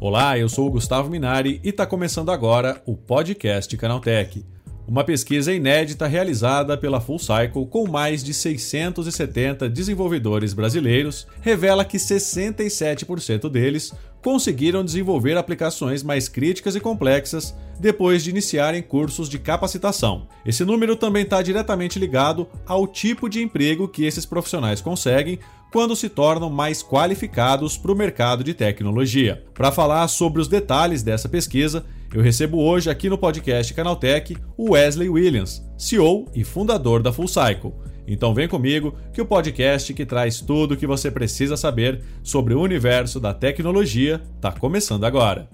Olá, eu sou o Gustavo Minari e está começando agora o podcast Canaltech. Uma pesquisa inédita realizada pela Full Cycle com mais de 670 desenvolvedores brasileiros revela que 67% deles conseguiram desenvolver aplicações mais críticas e complexas depois de iniciarem cursos de capacitação. Esse número também está diretamente ligado ao tipo de emprego que esses profissionais conseguem quando se tornam mais qualificados para o mercado de tecnologia. Para falar sobre os detalhes dessa pesquisa, eu recebo hoje aqui no podcast Canaltech o Wesley Williams, CEO e fundador da Full Cycle. Então vem comigo que o podcast que traz tudo o que você precisa saber sobre o universo da tecnologia está começando agora.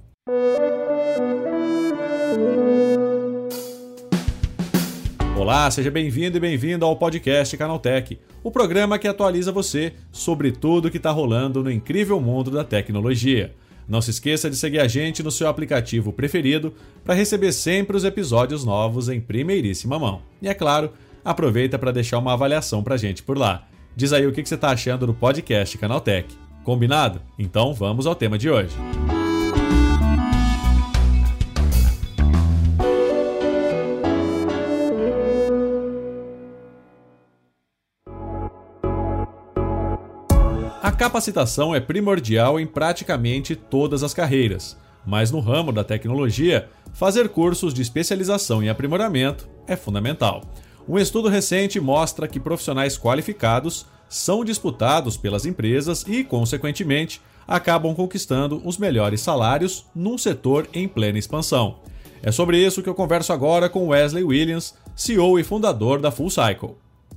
Olá, seja bem-vindo e bem-vindo ao podcast Canaltech, o programa que atualiza você sobre tudo o que está rolando no incrível mundo da tecnologia. Não se esqueça de seguir a gente no seu aplicativo preferido para receber sempre os episódios novos em primeiríssima mão. E é claro, aproveita para deixar uma avaliação para a gente por lá. Diz aí o que você está achando do podcast Canaltech. Combinado? Então vamos ao tema de hoje. Capacitação é primordial em praticamente todas as carreiras, mas no ramo da tecnologia, fazer cursos de especialização e aprimoramento é fundamental. Um estudo recente mostra que profissionais qualificados são disputados pelas empresas e, consequentemente, acabam conquistando os melhores salários num setor em plena expansão. É sobre isso que eu converso agora com Wesley Williams, CEO e fundador da Full Cycle.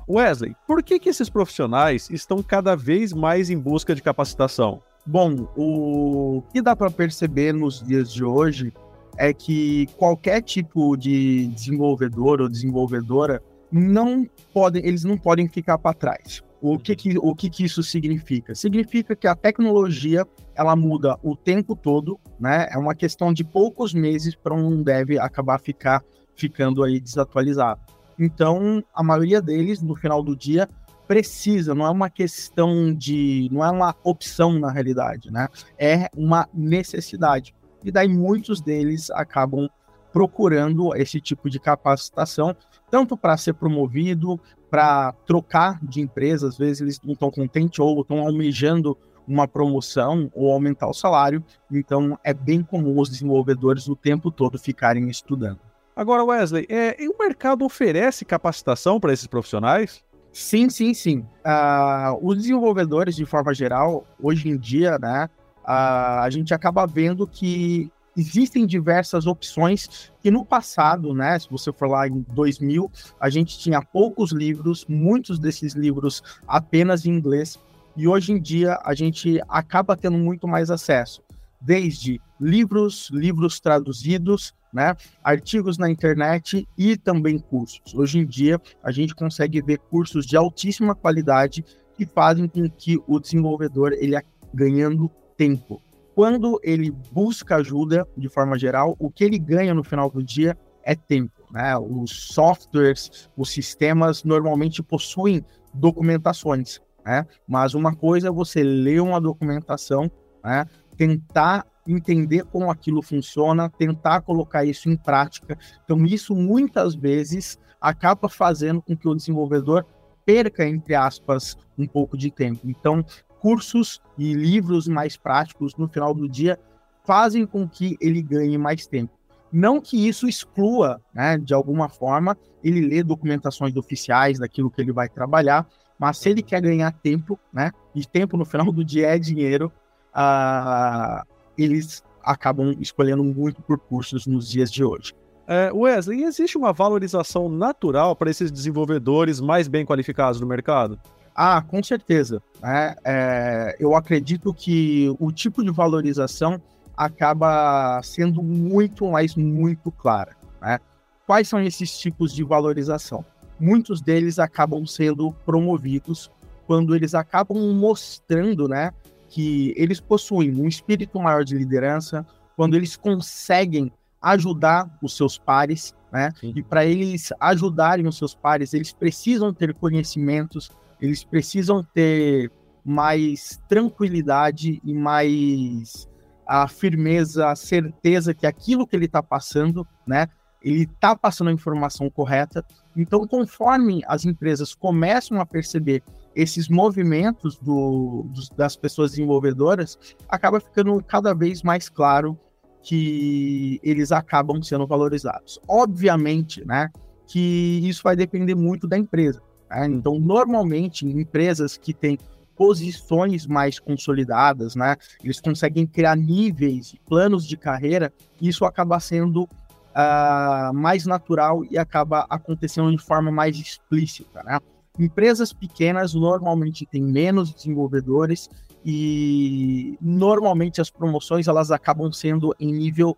Wesley, por que, que esses profissionais estão cada vez mais em busca de capacitação? Bom, o que dá para perceber nos dias de hoje é que qualquer tipo de desenvolvedor ou desenvolvedora não podem, eles não podem ficar para trás. O que que, o que que isso significa? Significa que a tecnologia ela muda o tempo todo, né? É uma questão de poucos meses para um dev acabar ficar ficando aí desatualizado. Então, a maioria deles, no final do dia, precisa, não é uma questão de. não é uma opção na realidade, né? É uma necessidade. E daí muitos deles acabam procurando esse tipo de capacitação, tanto para ser promovido, para trocar de empresa, às vezes eles não estão contentes ou estão almejando uma promoção ou aumentar o salário, então é bem comum os desenvolvedores o tempo todo ficarem estudando. Agora, Wesley, é, o mercado oferece capacitação para esses profissionais? Sim, sim, sim. Uh, os desenvolvedores, de forma geral, hoje em dia, né, uh, a gente acaba vendo que existem diversas opções que no passado, né, se você for lá em 2000, a gente tinha poucos livros, muitos desses livros apenas em inglês, e hoje em dia a gente acaba tendo muito mais acesso, desde livros, livros traduzidos, né? Artigos na internet e também cursos. Hoje em dia, a gente consegue ver cursos de altíssima qualidade que fazem com que o desenvolvedor ele ganhando tempo. Quando ele busca ajuda, de forma geral, o que ele ganha no final do dia é tempo. Né? Os softwares, os sistemas normalmente possuem documentações, né? mas uma coisa é você ler uma documentação, né? Tentar entender como aquilo funciona, tentar colocar isso em prática. Então, isso muitas vezes acaba fazendo com que o desenvolvedor perca, entre aspas, um pouco de tempo. Então, cursos e livros mais práticos no final do dia fazem com que ele ganhe mais tempo. Não que isso exclua, né, de alguma forma, ele ler documentações oficiais daquilo que ele vai trabalhar, mas se ele quer ganhar tempo, né, e tempo no final do dia é dinheiro, uh, eles acabam escolhendo muito por cursos nos dias de hoje. É, Wesley, existe uma valorização natural para esses desenvolvedores mais bem qualificados no mercado? Ah, com certeza. É, é, eu acredito que o tipo de valorização acaba sendo muito, mas muito clara. Né? Quais são esses tipos de valorização? Muitos deles acabam sendo promovidos quando eles acabam mostrando né, que eles possuem um espírito maior de liderança, quando eles conseguem ajudar os seus pares, né? Sim. E para eles ajudarem os seus pares, eles precisam ter conhecimentos, eles precisam ter mais tranquilidade e mais a firmeza, a certeza que aquilo que ele está passando, né, ele está passando a informação correta. Então, conforme as empresas começam a perceber esses movimentos do, dos, das pessoas desenvolvedoras, acaba ficando cada vez mais claro que eles acabam sendo valorizados. Obviamente, né, que isso vai depender muito da empresa. Né? Então, normalmente, empresas que têm posições mais consolidadas, né? Eles conseguem criar níveis, planos de carreira, e isso acaba sendo uh, mais natural e acaba acontecendo de forma mais explícita, né? Empresas pequenas normalmente têm menos desenvolvedores e normalmente as promoções elas acabam sendo em nível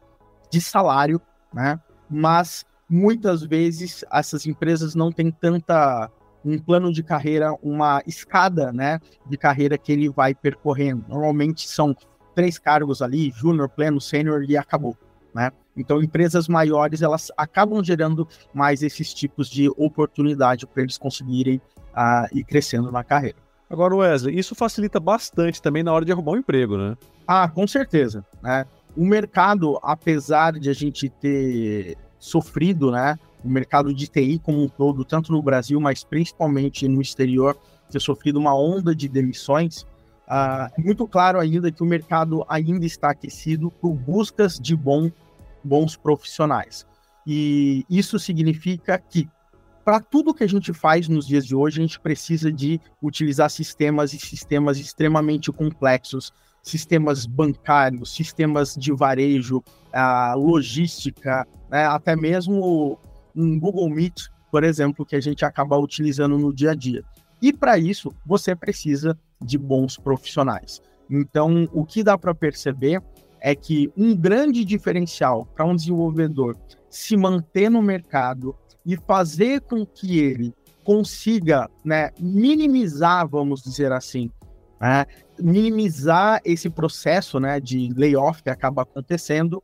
de salário, né? Mas muitas vezes essas empresas não têm tanta um plano de carreira, uma escada, né, de carreira que ele vai percorrendo. Normalmente são três cargos ali, júnior, pleno, sênior e acabou, né? Então, empresas maiores, elas acabam gerando mais esses tipos de oportunidade para eles conseguirem uh, ir crescendo na carreira. Agora, Wesley, isso facilita bastante também na hora de arrumar um emprego, né? Ah, com certeza, né? O mercado, apesar de a gente ter sofrido, né, o mercado de TI como um todo, tanto no Brasil, mas principalmente no exterior, ter sofrido uma onda de demissões, uh, é muito claro ainda que o mercado ainda está aquecido por buscas de bom, bons profissionais. E isso significa que, para tudo que a gente faz nos dias de hoje, a gente precisa de utilizar sistemas e sistemas extremamente complexos, sistemas bancários, sistemas de varejo, uh, logística, né, até mesmo um Google Meet, por exemplo, que a gente acaba utilizando no dia a dia. E para isso, você precisa de bons profissionais. Então, o que dá para perceber é que um grande diferencial para um desenvolvedor se manter no mercado e fazer com que ele consiga né, minimizar, vamos dizer assim, né, minimizar esse processo né, de layoff que acaba acontecendo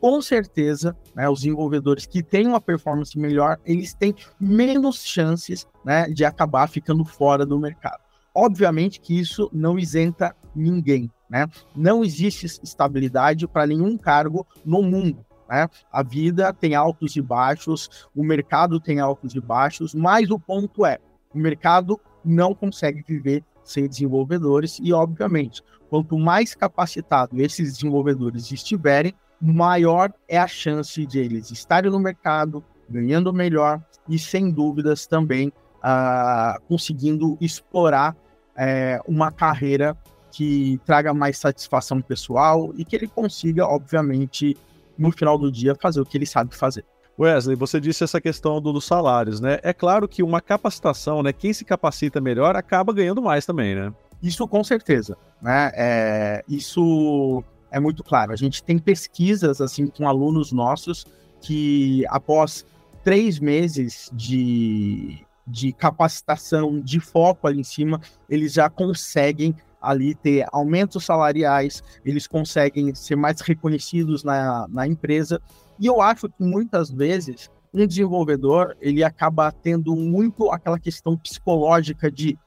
com certeza, né, os desenvolvedores que têm uma performance melhor, eles têm menos chances né, de acabar ficando fora do mercado. Obviamente que isso não isenta ninguém, né? Não existe estabilidade para nenhum cargo no mundo. Né? A vida tem altos e baixos, o mercado tem altos e baixos, mas o ponto é, o mercado não consegue viver sem desenvolvedores e, obviamente, quanto mais capacitado esses desenvolvedores estiverem, maior é a chance de eles estarem no mercado, ganhando melhor e, sem dúvidas, também uh, conseguindo explorar uh, uma carreira que traga mais satisfação pessoal e que ele consiga, obviamente, no final do dia, fazer o que ele sabe fazer. Wesley, você disse essa questão do, dos salários, né? É claro que uma capacitação, né? Quem se capacita melhor acaba ganhando mais também, né? Isso com certeza, né? É, isso é muito claro. A gente tem pesquisas assim com alunos nossos que após três meses de, de capacitação, de foco ali em cima, eles já conseguem ali ter aumentos salariais, eles conseguem ser mais reconhecidos na, na empresa. E eu acho que muitas vezes um desenvolvedor ele acaba tendo muito aquela questão psicológica de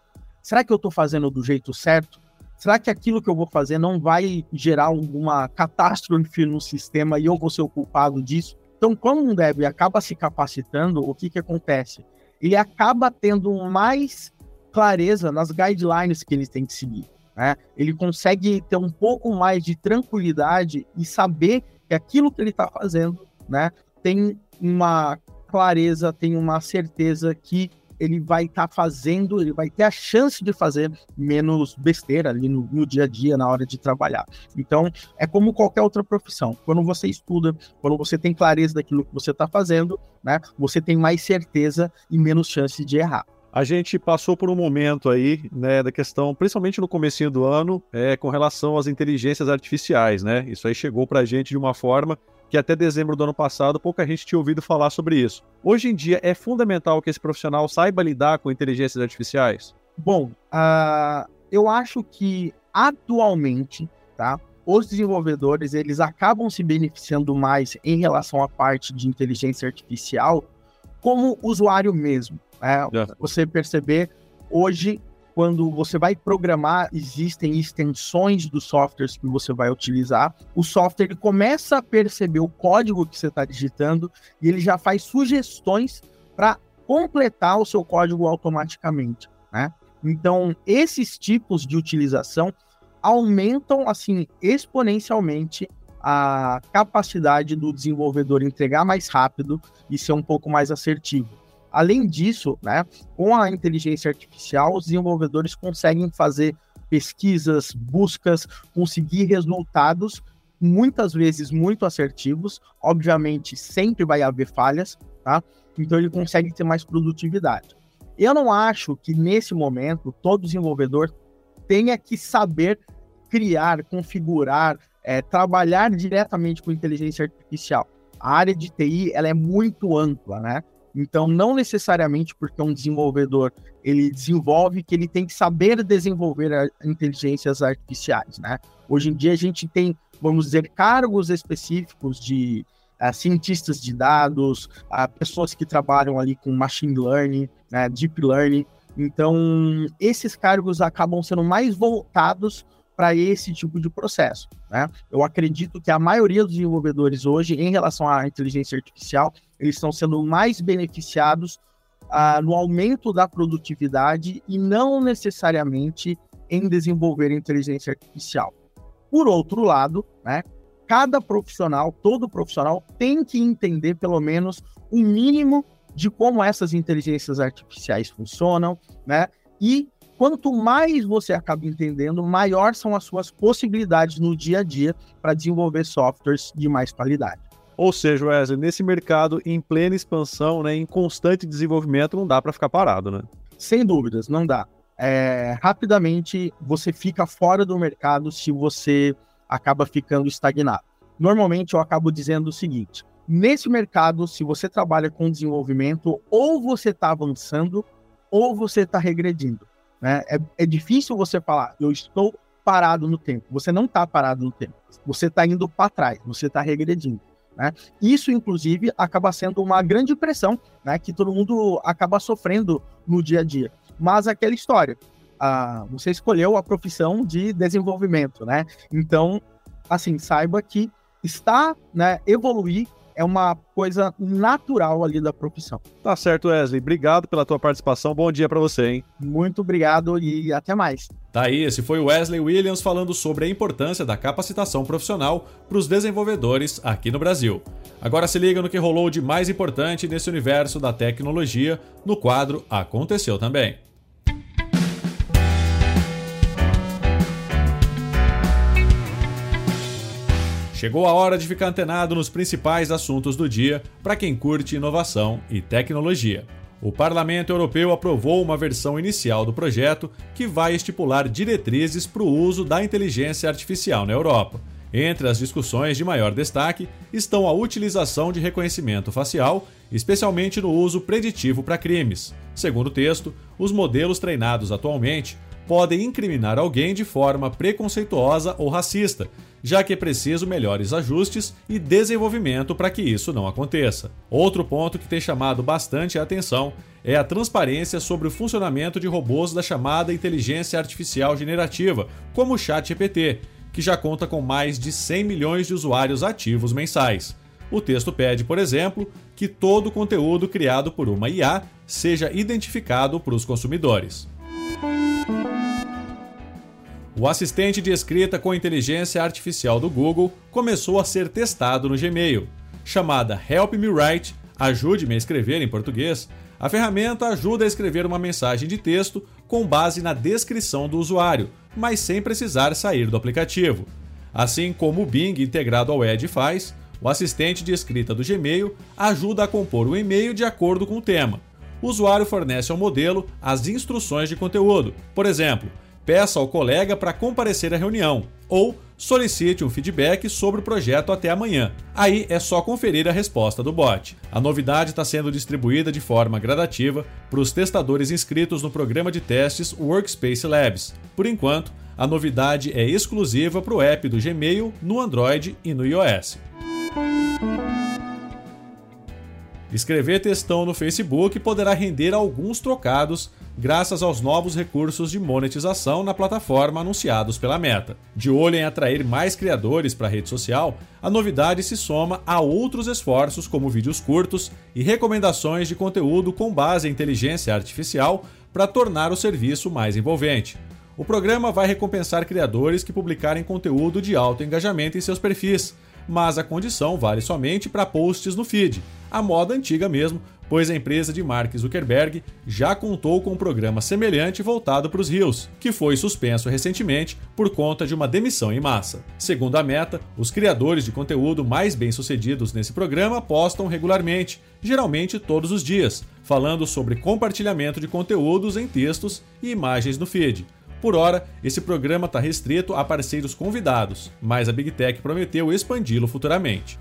será que eu estou fazendo do jeito certo? será que aquilo que eu vou fazer não vai gerar alguma catástrofe no sistema e eu vou ser o culpado disso? Então, quando um dev acaba se capacitando, o que, que acontece? Ele acaba tendo mais clareza nas guidelines que ele tem que seguir. Né? Ele consegue ter um pouco mais de tranquilidade e saber que aquilo que ele está fazendo né, tem uma clareza, tem uma certeza que ele vai estar tá fazendo, ele vai ter a chance de fazer menos besteira ali no, no, dia a dia, na hora de trabalhar. Então, é como qualquer outra profissão. Quando você estuda, quando você tem clareza daquilo que você está fazendo, né, você tem mais certeza e menos chance de errar. A gente passou por um momento aí, né, da questão, principalmente no comecinho do ano, é, com relação às inteligências artificiais, né? Isso aí chegou para a gente de uma forma que até dezembro do ano passado pouca gente tinha ouvido falar sobre isso. Hoje em dia é fundamental que esse profissional saiba lidar com inteligências artificiais? Bom, uh, eu acho que atualmente, tá? Os desenvolvedores eles acabam se beneficiando mais em relação à parte de inteligência artificial como usuário mesmo. Yeah. Você perceber hoje quando você vai programar, existem extensões dos softwares que você vai utilizar. O software ele começa a perceber o código que você está digitando e ele já faz sugestões para completar o seu código automaticamente, né? Então, esses tipos de utilização aumentam assim exponencialmente a capacidade do desenvolvedor entregar mais rápido e ser um pouco mais assertivo. Além disso, né, com a inteligência artificial, os desenvolvedores conseguem fazer pesquisas, buscas, conseguir resultados muitas vezes muito assertivos. Obviamente, sempre vai haver falhas, tá? Então ele consegue ter mais produtividade. Eu não acho que nesse momento todo desenvolvedor tenha que saber criar, configurar, é, trabalhar diretamente com inteligência artificial. A área de TI ela é muito ampla, né? Então, não necessariamente porque um desenvolvedor ele desenvolve que ele tem que saber desenvolver inteligências artificiais, né? Hoje em dia a gente tem, vamos dizer, cargos específicos de uh, cientistas de dados, uh, pessoas que trabalham ali com machine learning, né, deep learning. Então, esses cargos acabam sendo mais voltados para esse tipo de processo. Né? Eu acredito que a maioria dos desenvolvedores hoje, em relação à inteligência artificial, eles estão sendo mais beneficiados uh, no aumento da produtividade e não necessariamente em desenvolver inteligência artificial. Por outro lado, né, cada profissional, todo profissional, tem que entender pelo menos o um mínimo de como essas inteligências artificiais funcionam, né? E quanto mais você acaba entendendo, maior são as suas possibilidades no dia a dia para desenvolver softwares de mais qualidade. Ou seja, Wesley, nesse mercado em plena expansão, né, em constante desenvolvimento, não dá para ficar parado, né? Sem dúvidas, não dá. É, rapidamente você fica fora do mercado se você acaba ficando estagnado. Normalmente eu acabo dizendo o seguinte: nesse mercado, se você trabalha com desenvolvimento, ou você está avançando, ou você está regredindo. Né? É, é difícil você falar, eu estou parado no tempo. Você não está parado no tempo. Você está indo para trás, você está regredindo. Né? Isso, inclusive, acaba sendo uma grande pressão né, que todo mundo acaba sofrendo no dia a dia. Mas aquela história, ah, você escolheu a profissão de desenvolvimento, né? Então, assim, saiba que está, né, evoluir é uma coisa natural ali da profissão. Tá certo, Wesley. Obrigado pela tua participação. Bom dia para você, hein? Muito obrigado e até mais. Tá aí, esse foi o Wesley Williams falando sobre a importância da capacitação profissional para os desenvolvedores aqui no Brasil. Agora se liga no que rolou de mais importante nesse universo da tecnologia no quadro Aconteceu também. Chegou a hora de ficar antenado nos principais assuntos do dia para quem curte inovação e tecnologia. O Parlamento Europeu aprovou uma versão inicial do projeto que vai estipular diretrizes para o uso da inteligência artificial na Europa. Entre as discussões de maior destaque estão a utilização de reconhecimento facial, especialmente no uso preditivo para crimes. Segundo o texto, os modelos treinados atualmente podem incriminar alguém de forma preconceituosa ou racista, já que é preciso melhores ajustes e desenvolvimento para que isso não aconteça. Outro ponto que tem chamado bastante a atenção é a transparência sobre o funcionamento de robôs da chamada inteligência artificial generativa, como o ChatGPT, que já conta com mais de 100 milhões de usuários ativos mensais. O texto pede, por exemplo, que todo conteúdo criado por uma IA seja identificado para os consumidores. O assistente de escrita com inteligência artificial do Google começou a ser testado no Gmail. Chamada Help Me Write, Ajude-me a escrever em português, a ferramenta ajuda a escrever uma mensagem de texto com base na descrição do usuário, mas sem precisar sair do aplicativo. Assim como o Bing integrado ao Edge faz, o assistente de escrita do Gmail ajuda a compor o e-mail de acordo com o tema. O usuário fornece ao modelo as instruções de conteúdo. Por exemplo, peça ao colega para comparecer à reunião ou solicite um feedback sobre o projeto até amanhã. Aí é só conferir a resposta do bot. A novidade está sendo distribuída de forma gradativa para os testadores inscritos no programa de testes Workspace Labs. Por enquanto, a novidade é exclusiva para o app do Gmail no Android e no iOS. Escrever textão no Facebook poderá render alguns trocados graças aos novos recursos de monetização na plataforma anunciados pela Meta. De olho em atrair mais criadores para a rede social, a novidade se soma a outros esforços como vídeos curtos e recomendações de conteúdo com base em inteligência artificial para tornar o serviço mais envolvente. O programa vai recompensar criadores que publicarem conteúdo de alto engajamento em seus perfis, mas a condição vale somente para posts no feed, a moda antiga mesmo, pois a empresa de Mark Zuckerberg já contou com um programa semelhante voltado para os Reels, que foi suspenso recentemente por conta de uma demissão em massa. Segundo a Meta, os criadores de conteúdo mais bem-sucedidos nesse programa postam regularmente, geralmente todos os dias, falando sobre compartilhamento de conteúdos em textos e imagens no feed. Por hora, esse programa está restrito a parceiros convidados, mas a Big Tech prometeu expandi-lo futuramente.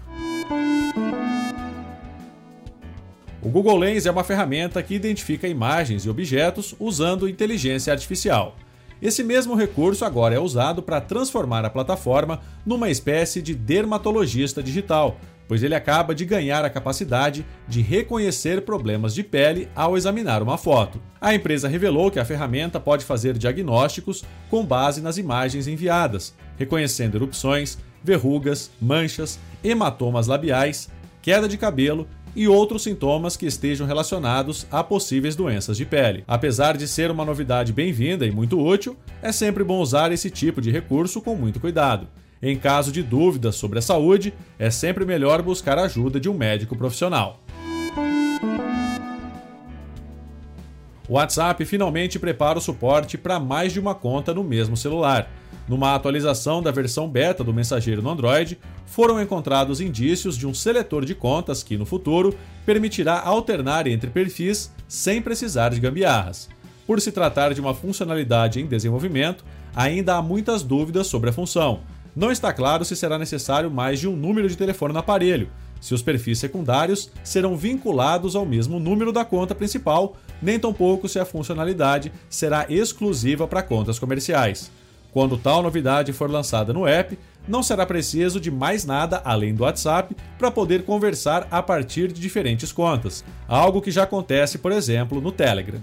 O Google Lens é uma ferramenta que identifica imagens e objetos usando inteligência artificial. Esse mesmo recurso agora é usado para transformar a plataforma numa espécie de dermatologista digital, pois ele acaba de ganhar a capacidade de reconhecer problemas de pele ao examinar uma foto. A empresa revelou que a ferramenta pode fazer diagnósticos com base nas imagens enviadas, reconhecendo erupções, verrugas, manchas, hematomas labiais, queda de cabelo e outros sintomas que estejam relacionados a possíveis doenças de pele. Apesar de ser uma novidade bem-vinda e muito útil, é sempre bom usar esse tipo de recurso com muito cuidado. Em caso de dúvidas sobre a saúde, é sempre melhor buscar a ajuda de um médico profissional. O WhatsApp finalmente prepara o suporte para mais de uma conta no mesmo celular. Numa atualização da versão beta do mensageiro no Android, foram encontrados indícios de um seletor de contas que, no futuro, permitirá alternar entre perfis sem precisar de gambiarras. Por se tratar de uma funcionalidade em desenvolvimento, ainda há muitas dúvidas sobre a função, não está claro se será necessário mais de um número de telefone no aparelho, se os perfis secundários serão vinculados ao mesmo número da conta principal, nem tampouco se a funcionalidade será exclusiva para contas comerciais. Quando tal novidade for lançada no app, não será preciso de mais nada além do WhatsApp para poder conversar a partir de diferentes contas, algo que já acontece, por exemplo, no Telegram.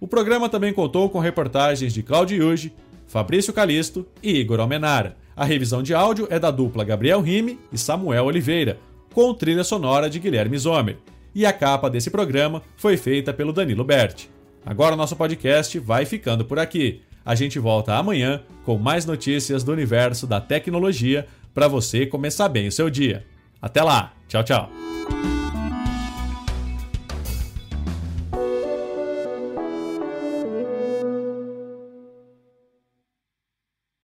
O programa também contou com reportagens de Claudio Yuji, Fabrício Calisto e Igor Almenara. A revisão de áudio é da dupla Gabriel Rime e Samuel Oliveira, com trilha sonora de Guilherme Zomer. E a capa desse programa foi feita pelo Danilo Berti. Agora o nosso podcast vai ficando por aqui. A gente volta amanhã com mais notícias do universo da tecnologia para você começar bem o seu dia. Até lá, tchau, tchau.